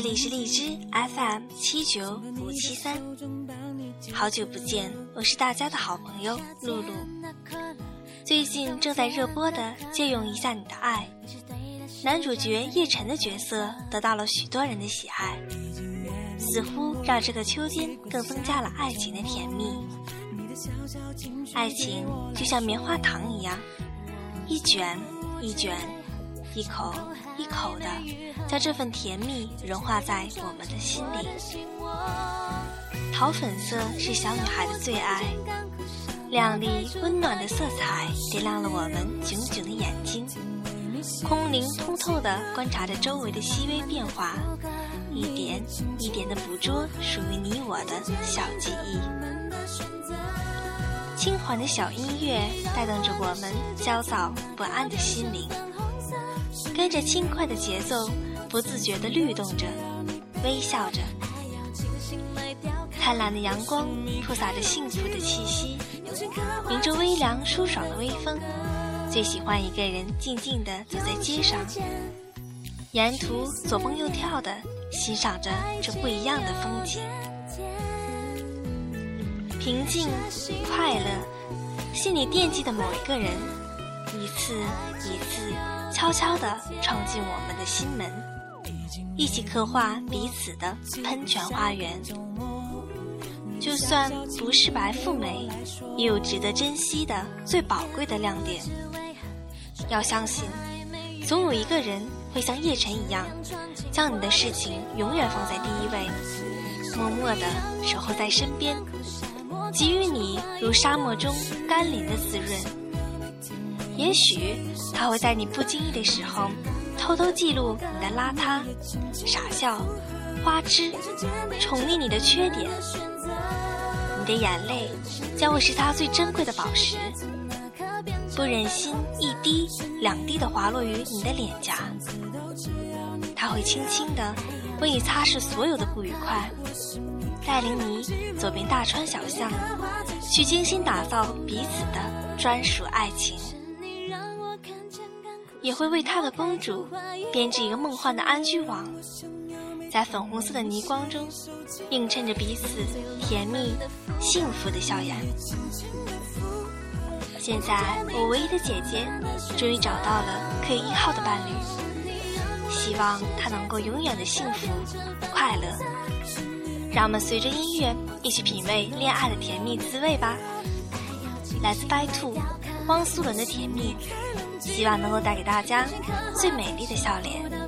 这里是荔枝 FM 七九五七三，好久不见，我是大家的好朋友露露。最近正在热播的《借用一下你的爱》，男主角叶晨的角色得到了许多人的喜爱，似乎让这个秋天更增加了爱情的甜蜜。爱情就像棉花糖一样，一卷一卷。一口一口的，将这份甜蜜融化在我们的心里。桃粉色是小女孩的最爱，亮丽温暖的色彩点亮了我们炯炯的眼睛，空灵通透的观察着周围的细微变化，一点一点的捕捉属于你我的小记忆。轻缓的小音乐带动着我们焦躁不安的心灵。跟着轻快的节奏，不自觉地律动着，微笑着。灿烂的阳光铺洒着幸福的气息，迎着微凉舒爽的微风。最喜欢一个人静静地走在街上，沿途左蹦右跳地欣赏着这不一样的风景。平静，快乐，心里惦记的某一个人，一次一次。悄悄地闯进我们的心门，一起刻画彼此的喷泉花园。就算不是白富美，也有值得珍惜的最宝贵的亮点。要相信，总有一个人会像叶晨一样，将你的事情永远放在第一位，默默地守候在身边，给予你如沙漠中甘霖的滋润。也许他会在你不经意的时候，偷偷记录你的邋遢、傻笑、花痴，宠溺你的缺点。你的眼泪将会是他最珍贵的宝石，不忍心一滴两滴的滑落于你的脸颊。他会轻轻地为你擦拭所有的不愉快，带领你走遍大川小巷，去精心打造彼此的专属爱情。也会为他的公主编织一个梦幻的安居网，在粉红色的霓光中映衬着彼此甜蜜幸福的笑颜。现在，我唯一的姐姐终于找到了可以依靠的伴侣，希望她能够永远的幸福快乐。让我们随着音乐一起品味恋爱的甜蜜滋味吧。来自 By Two 汪苏泷的甜蜜。希望能够带给大家最美丽的笑脸。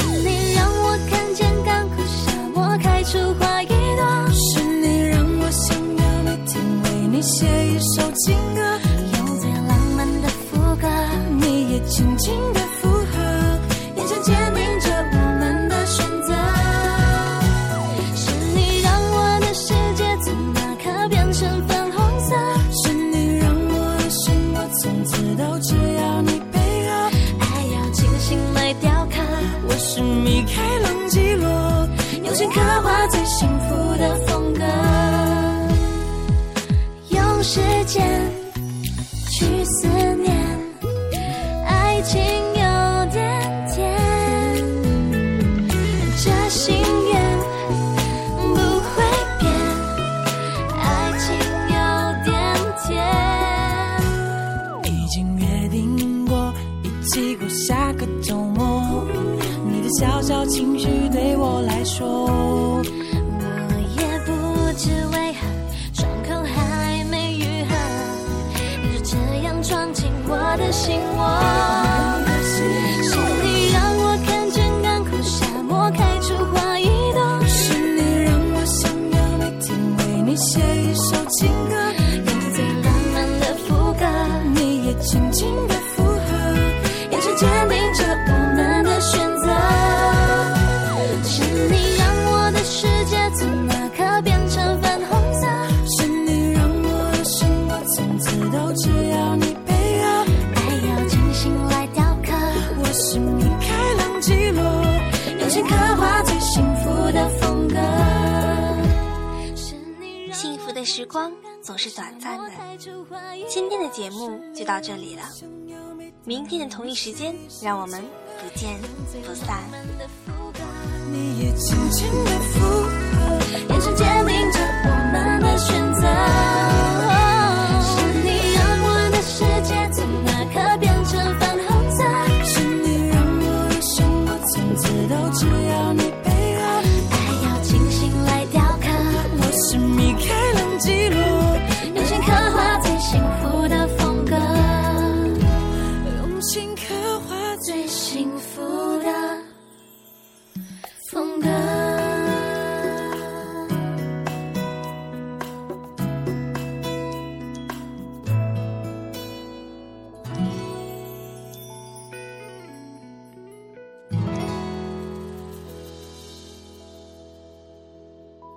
是你是米开朗基罗用心刻画最幸福的风格，用时间去思。刻画最幸福的风格。幸福的时光总是短暂的。今今天的节目就到这里了，明天的同一时间，让我们不见不散。你也轻轻的附和，眼神坚定着